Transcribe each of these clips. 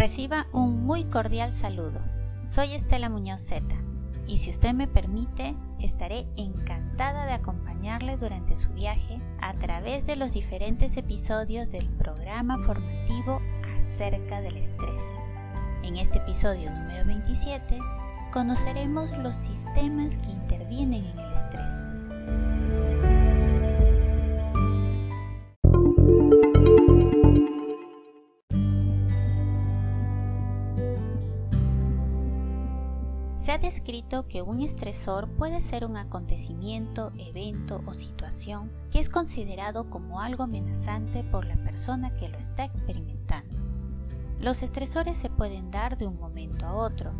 Reciba un muy cordial saludo. Soy Estela Muñoz Zeta y si usted me permite, estaré encantada de acompañarle durante su viaje a través de los diferentes episodios del programa formativo acerca del estrés. En este episodio número 27 conoceremos los sistemas que intervienen en el Se ha descrito que un estresor puede ser un acontecimiento, evento o situación que es considerado como algo amenazante por la persona que lo está experimentando. Los estresores se pueden dar de un momento a otro,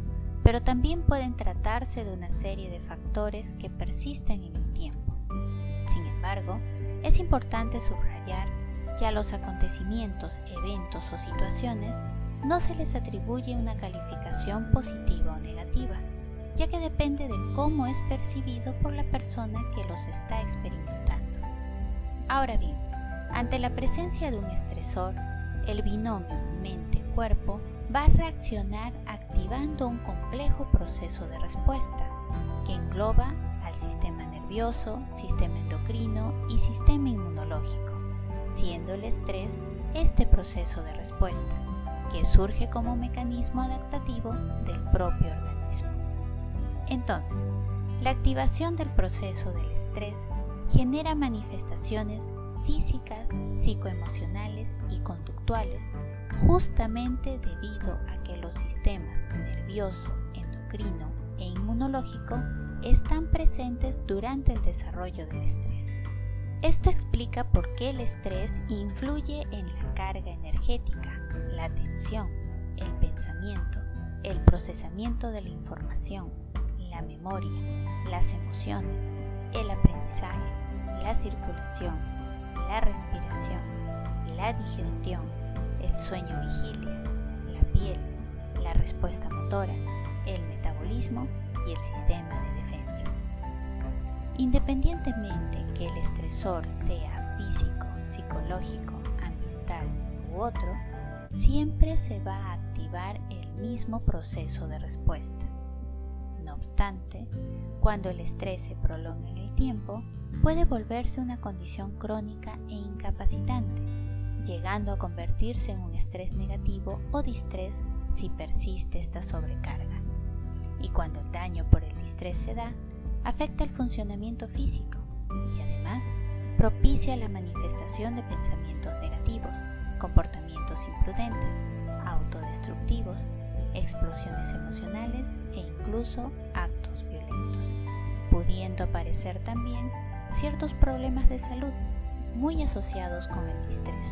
pero también pueden tratarse de una serie de factores que persisten en el tiempo. Sin embargo, es importante subrayar que a los acontecimientos, eventos o situaciones no se les atribuye una calificación positiva o negativa, ya que depende de cómo es percibido por la persona que los está experimentando. Ahora bien, ante la presencia de un estresor, el binomio mente-cuerpo va a reaccionar activando un complejo proceso de respuesta que engloba al sistema nervioso, sistema endocrino y sistema inmunológico, siendo el estrés este proceso de respuesta que surge como mecanismo adaptativo del propio organismo. Entonces, la activación del proceso del estrés genera manifestaciones físicas, psicoemocionales y conductuales justamente debido a que los sistemas nervioso, endocrino e inmunológico están presentes durante el desarrollo del estrés. Esto explica por qué el estrés influye en la carga energética, la atención, el pensamiento, el procesamiento de la información, la memoria, las emociones, el aprendizaje, la circulación, la respiración, la digestión, el sueño vigilia, la piel, la respuesta motora, el metabolismo y el sistema de defensa. Independientemente que el estresor sea físico, psicológico, ambiental u otro, siempre se va a activar el mismo proceso de respuesta obstante, cuando el estrés se prolonga en el tiempo, puede volverse una condición crónica e incapacitante, llegando a convertirse en un estrés negativo o distrés si persiste esta sobrecarga. Y cuando el daño por el distrés se da, afecta el funcionamiento físico y además propicia la manifestación de pensamientos negativos, comportamientos imprudentes, autodestructivos, explosiones emocionales e incluso pudiendo aparecer también ciertos problemas de salud muy asociados con el distrés,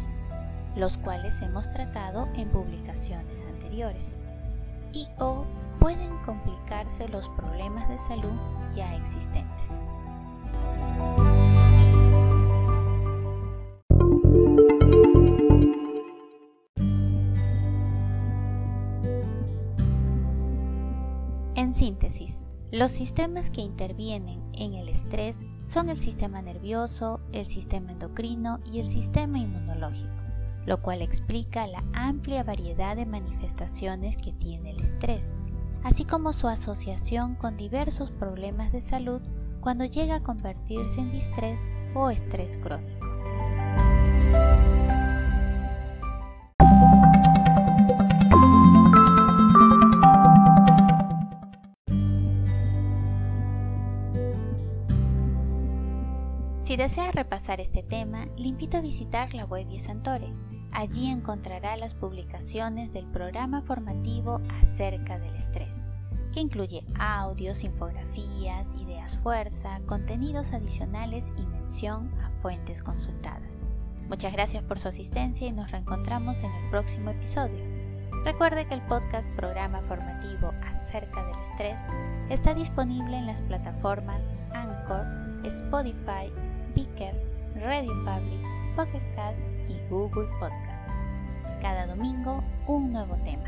los cuales hemos tratado en publicaciones anteriores, y o pueden complicarse los problemas de salud ya existentes. En síntesis, los sistemas que intervienen en el estrés son el sistema nervioso, el sistema endocrino y el sistema inmunológico, lo cual explica la amplia variedad de manifestaciones que tiene el estrés, así como su asociación con diversos problemas de salud cuando llega a convertirse en distrés o estrés crónico. Repasar este tema, le invito a visitar la web Santore. Allí encontrará las publicaciones del programa formativo acerca del estrés, que incluye audios, infografías, ideas fuerza, contenidos adicionales y mención a fuentes consultadas. Muchas gracias por su asistencia y nos reencontramos en el próximo episodio. Recuerde que el podcast Programa Formativo acerca del estrés está disponible en las plataformas Anchor, Spotify, Speaker, Radio Public, Pocket Cast y Google Podcast. Cada domingo un nuevo tema.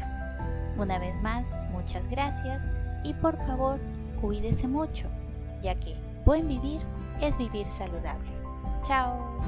Una vez más, muchas gracias y por favor cuídese mucho, ya que buen vivir es vivir saludable. Chao.